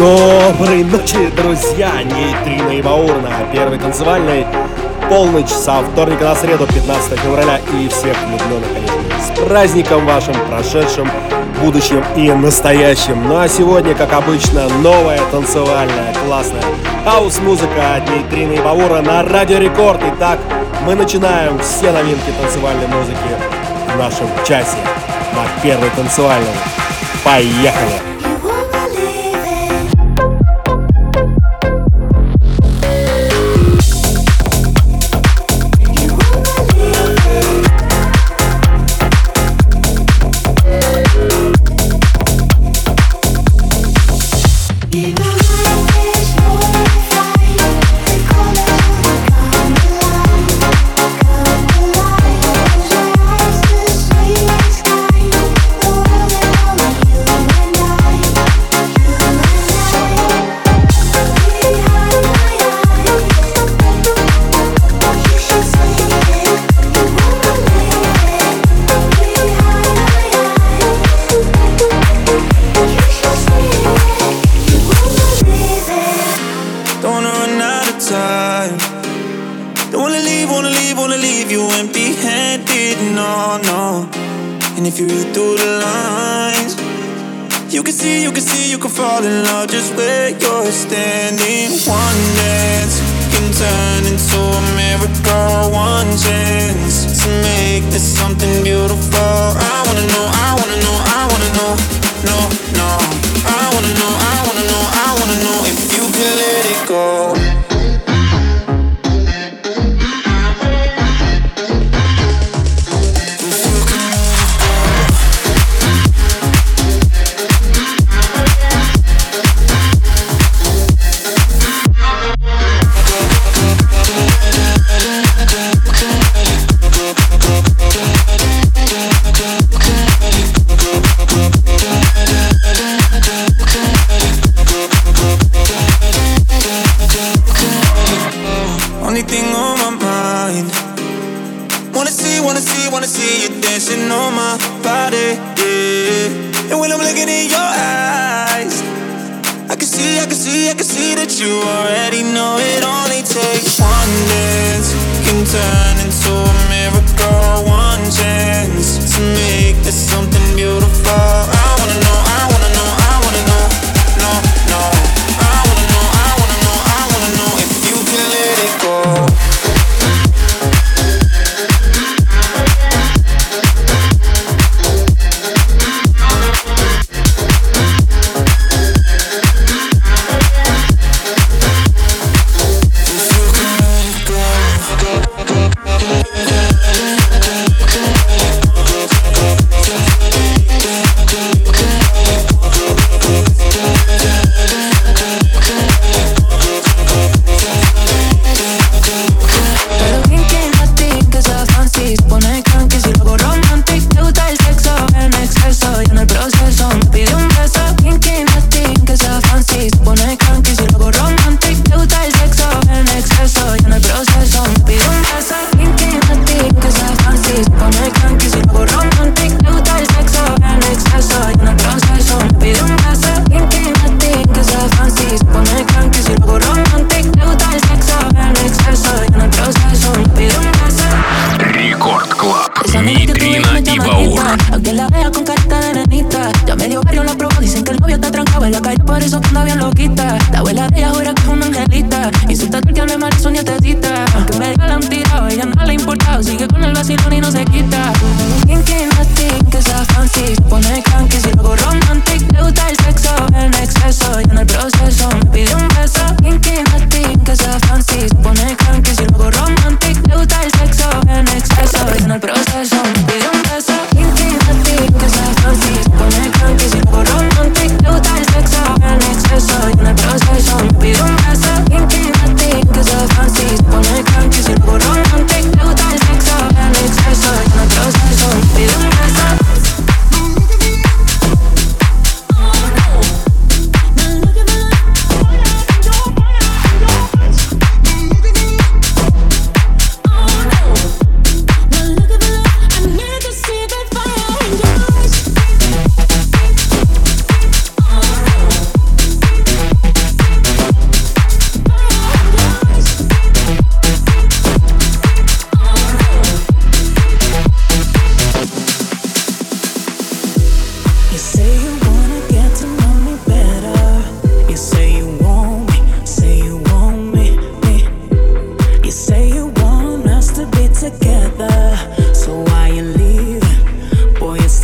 Доброй ночи, друзья! Нейтрино и Баур на первой танцевальной. Полночь со вторника на среду, 15 февраля. И всех влюбленных, конечно, с праздником вашим, прошедшим, будущим и настоящим. Ну а сегодня, как обычно, новая танцевальная, классная хаос-музыка от Нейтрина и Баура на Радио Рекорд. Итак, мы начинаем все новинки танцевальной музыки в нашем часе на первой танцевальной. Поехали!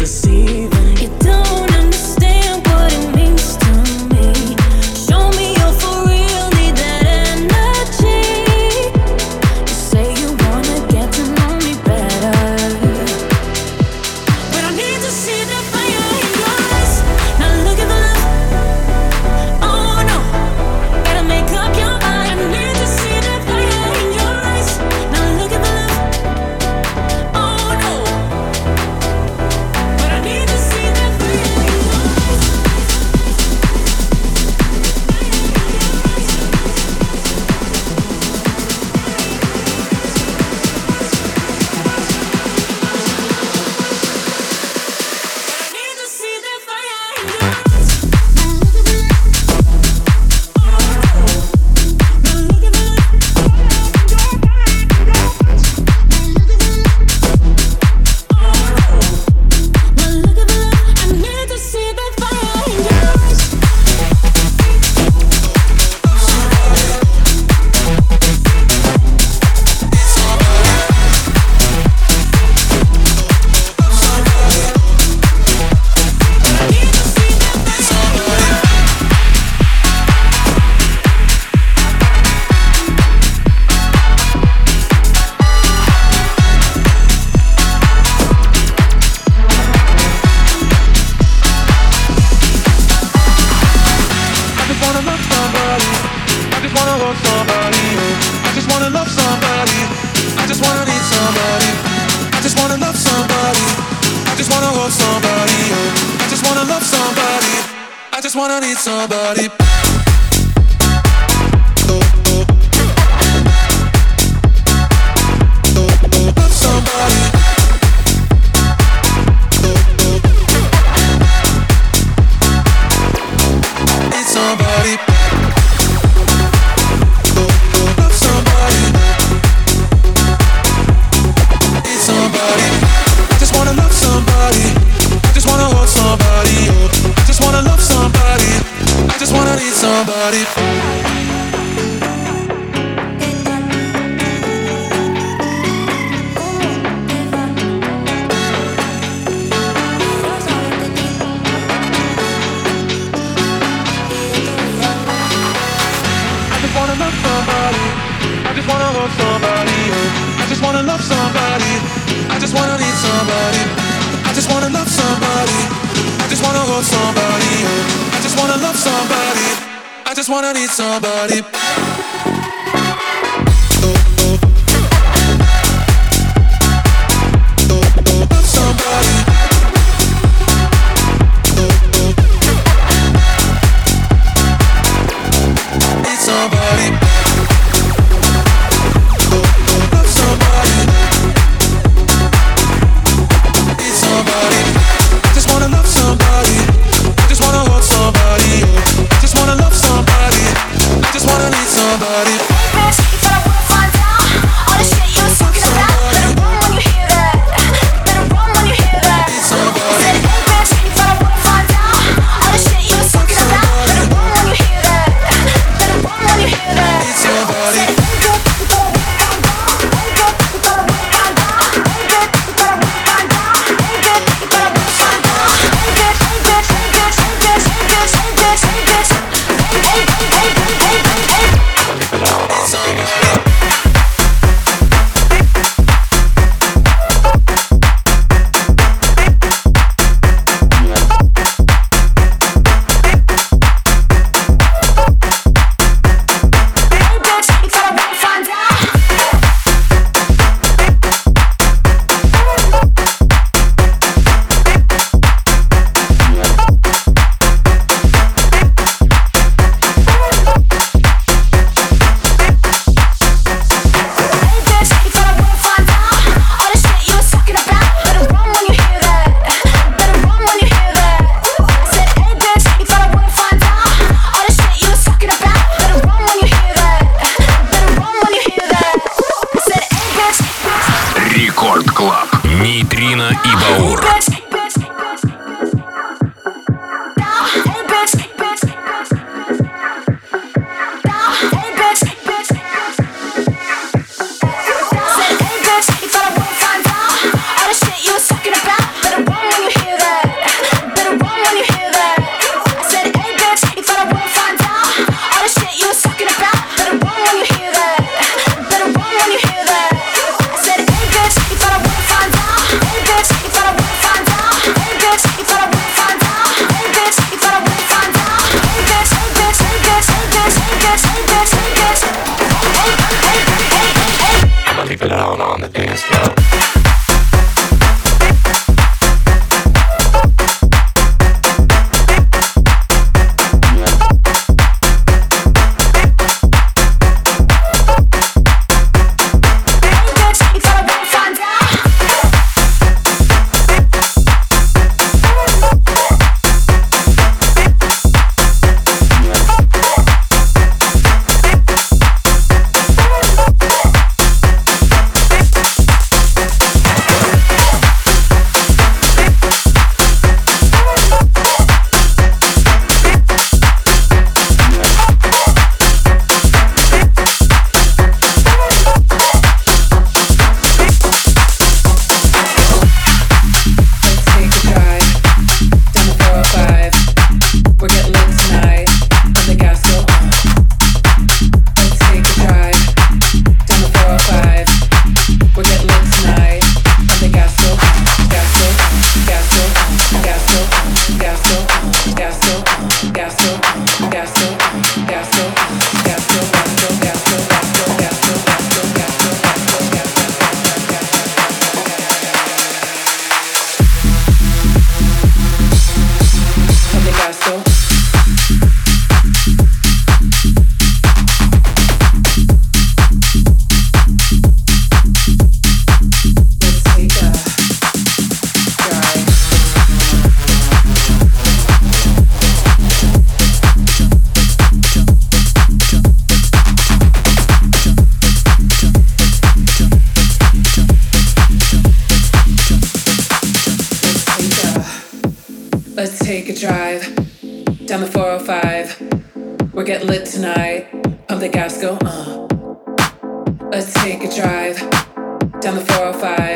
Need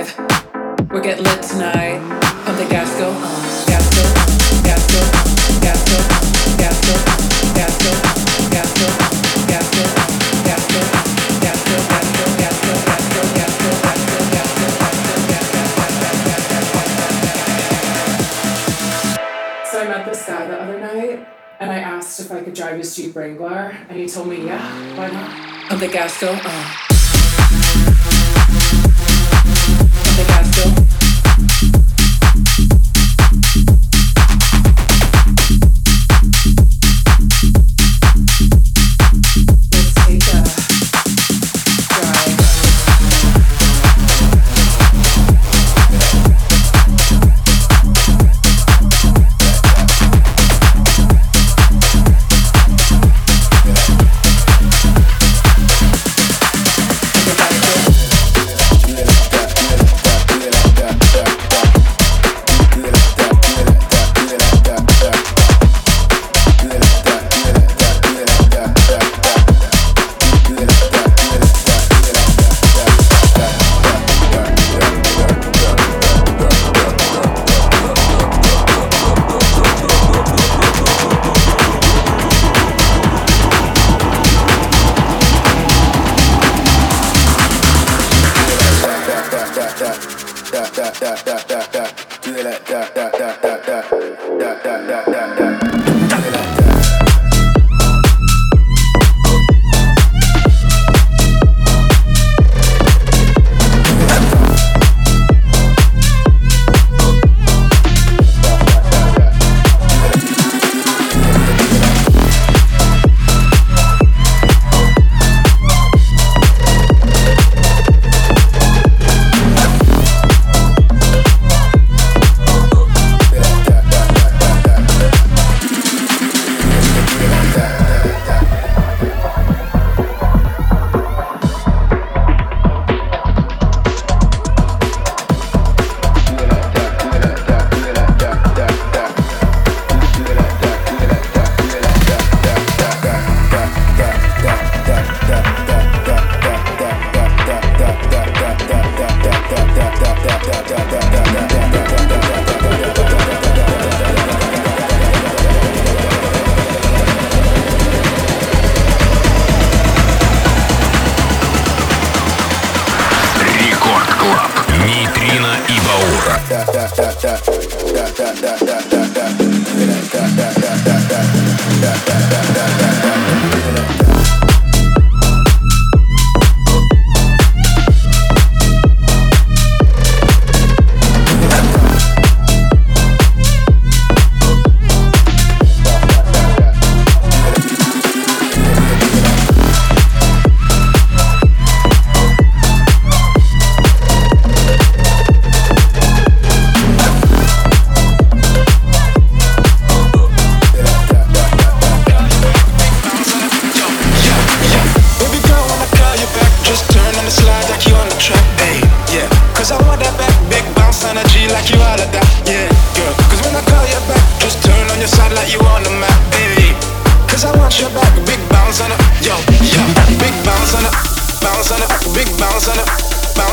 405. We're get lit tonight. Pump the gas, go, uh. Gas, go, uh. Gas, go, uh. Gas, go, uh. Gas, go, uh. Gas, go, uh. Gas, go, uh. Gas, go, uh. and I asked if I could drive his Jeep Wrangler, and he told me, yeah, why not? Of the gas go, uh.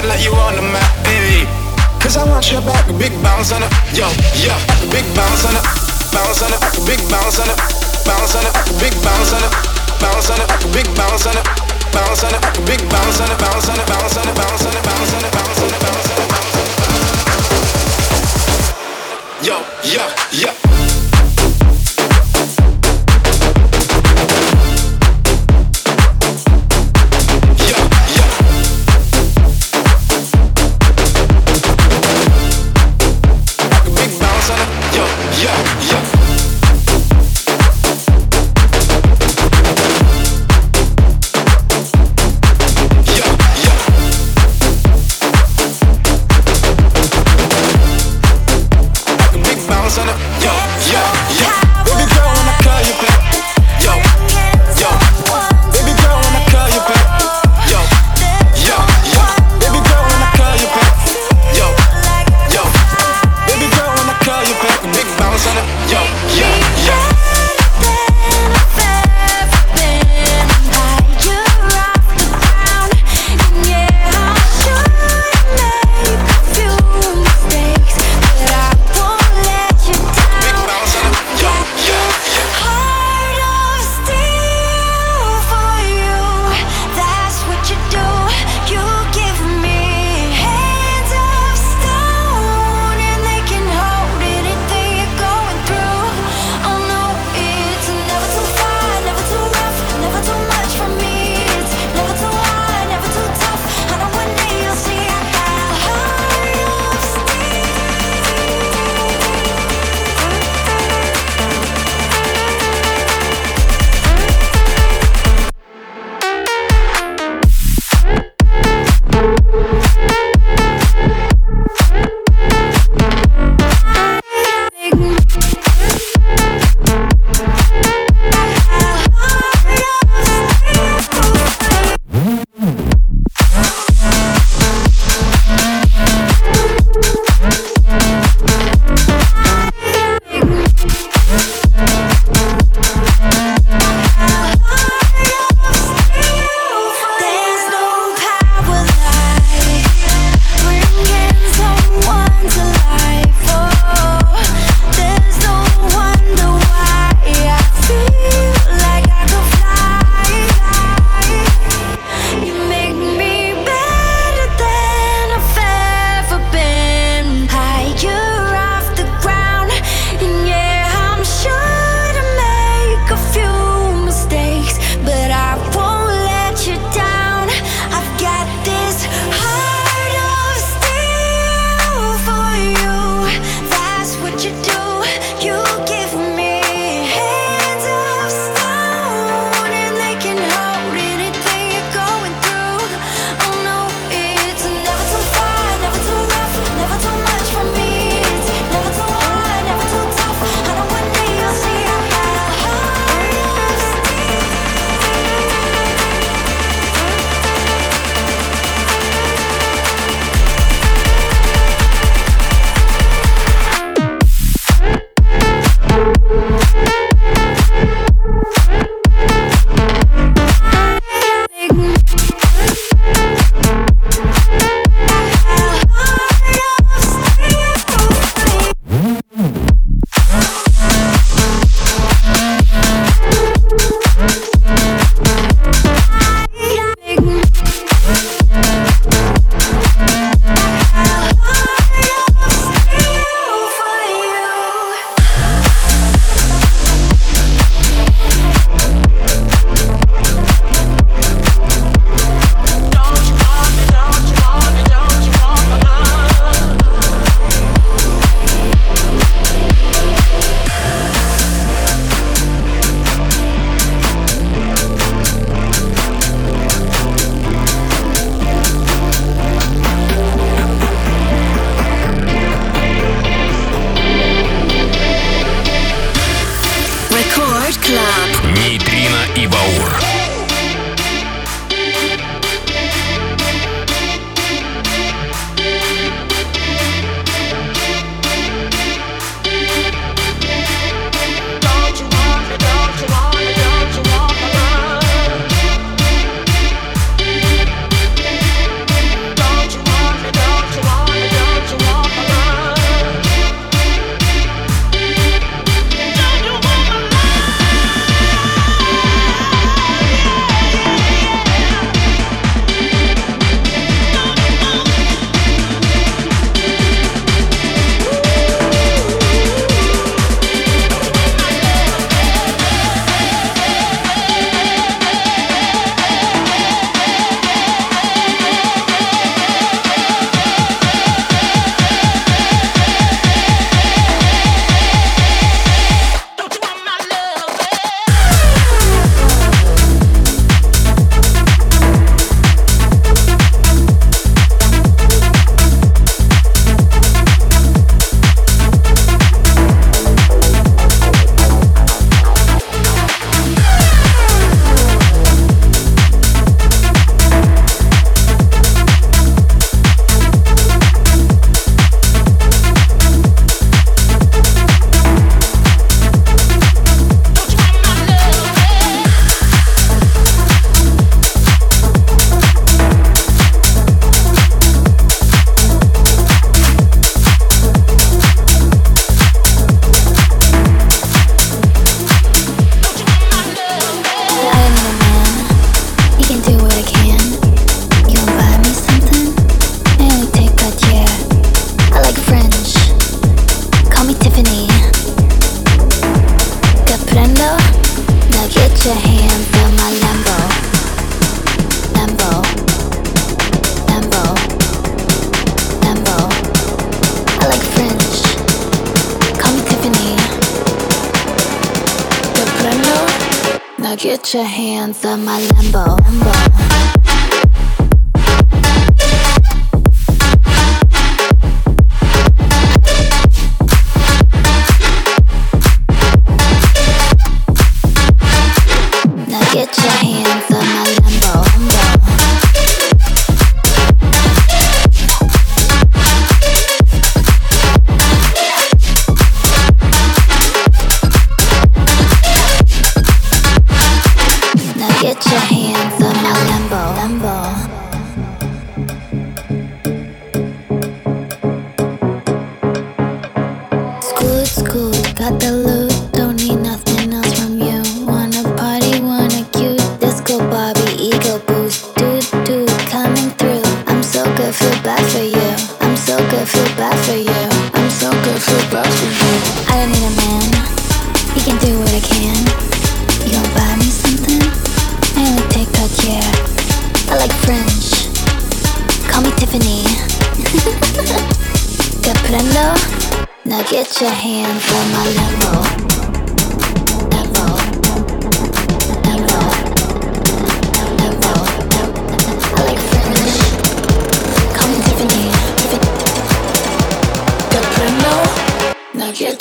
on like you on the map. Hey, cause I want your back, big bounce on it. Yo, yo, big bounce on it. Bounce on it, big bounce on it. Bounce on it, big bounce on it. Bounce on it, big bounce on it. Bounce on it, big bounce on it. Bounce on it, bounce on it, bounce on it, bounce on it, bounce on it, bounce on it, bounce on it. Yo, yo, yo.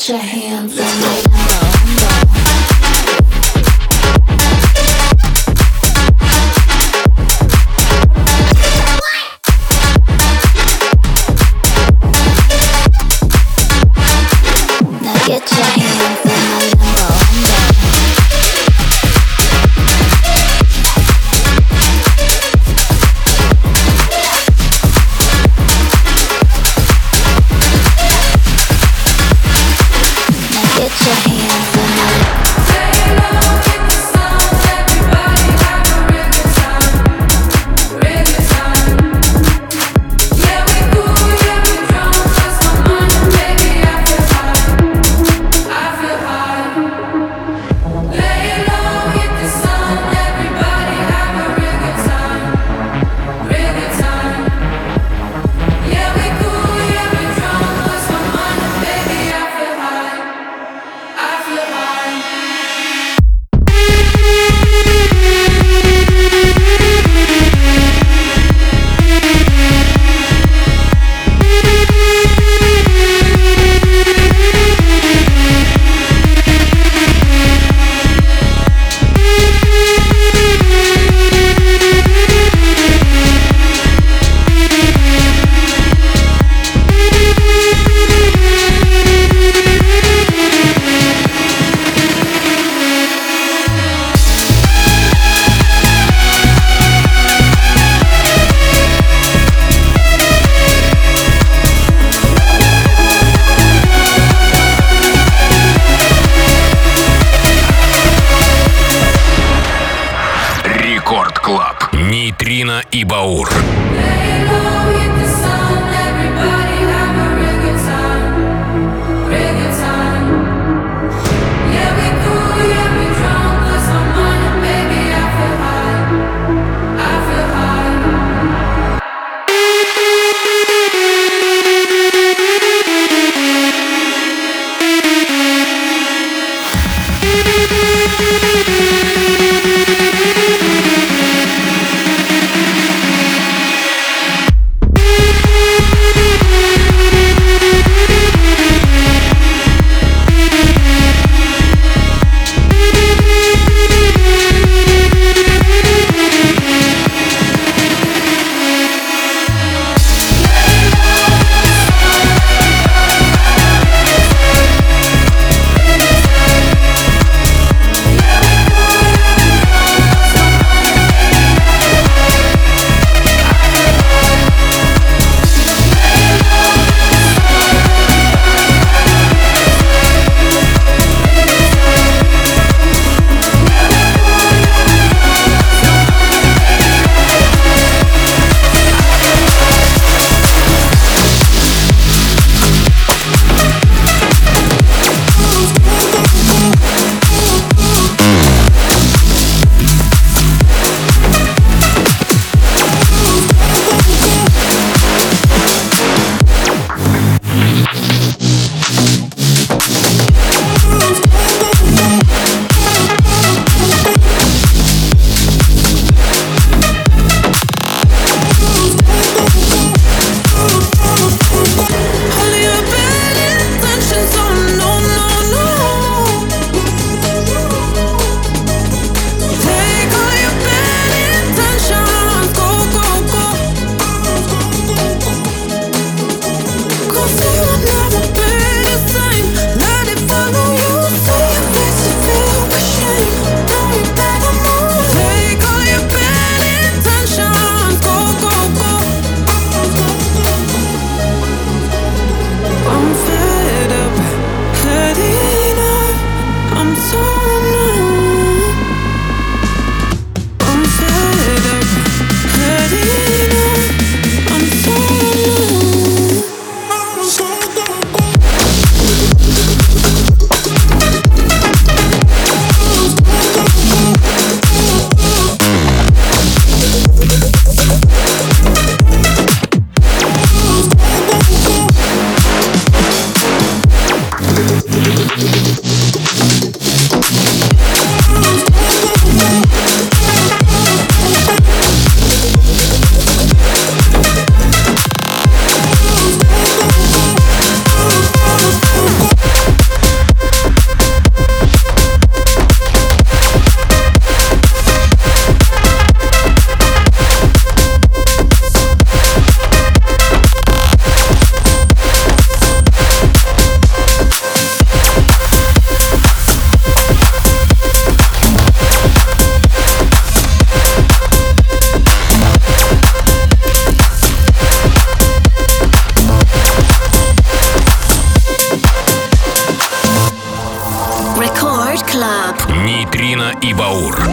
Your hands и Баур. И Баур.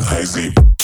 Crazy.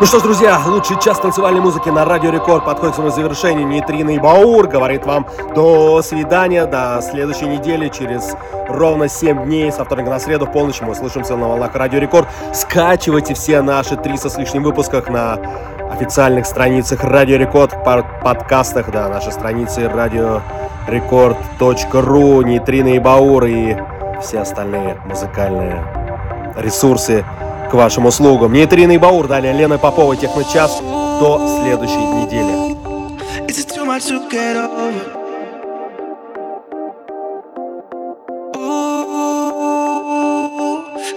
Ну что ж, друзья, лучший час танцевальной музыки на Радио Рекорд подходит к своему завершению. Нитрина и Баур говорит вам до свидания, до следующей недели. Через ровно 7 дней, со вторника на среду в полночь мы услышимся на волнах Радио Рекорд. Скачивайте все наши 300 с лишним выпусках на официальных страницах Радио Рекорд, подкастах, да, наши страницы Радио Рекорд.ру, Нитрина и Баур и все остальные музыкальные ресурсы к вашим услугам. Мне это Ирина Баур, далее Лена Попова, Техночас. До следующей недели. Is it too much to get over?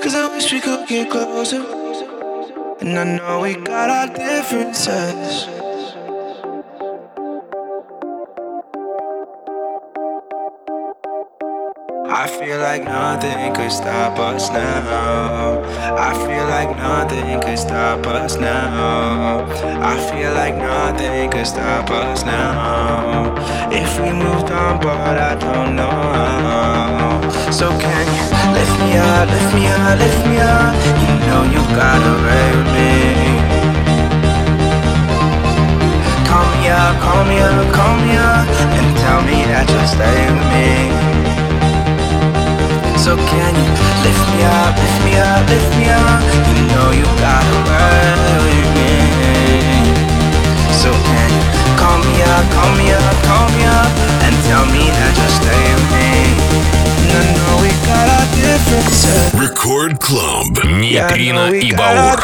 Cause I wish we could get closer. And I know we got our differences. I feel like nothing could stop us now. I feel like nothing could stop us now. I feel like nothing could stop us now. If we moved on, but I don't know how. So can you lift me up, lift me up, lift me up? You know you gotta with me. Call me up, call me up, call me up, and tell me that you'll stay with me. So can you lift me up, lift me up, lift me up? You know you gotta ride with me. So can you call me up, call me up, call me up, and tell me that you'll stay with me? And I know we got our differences. Record Club. Нейтрино yeah, и Баур.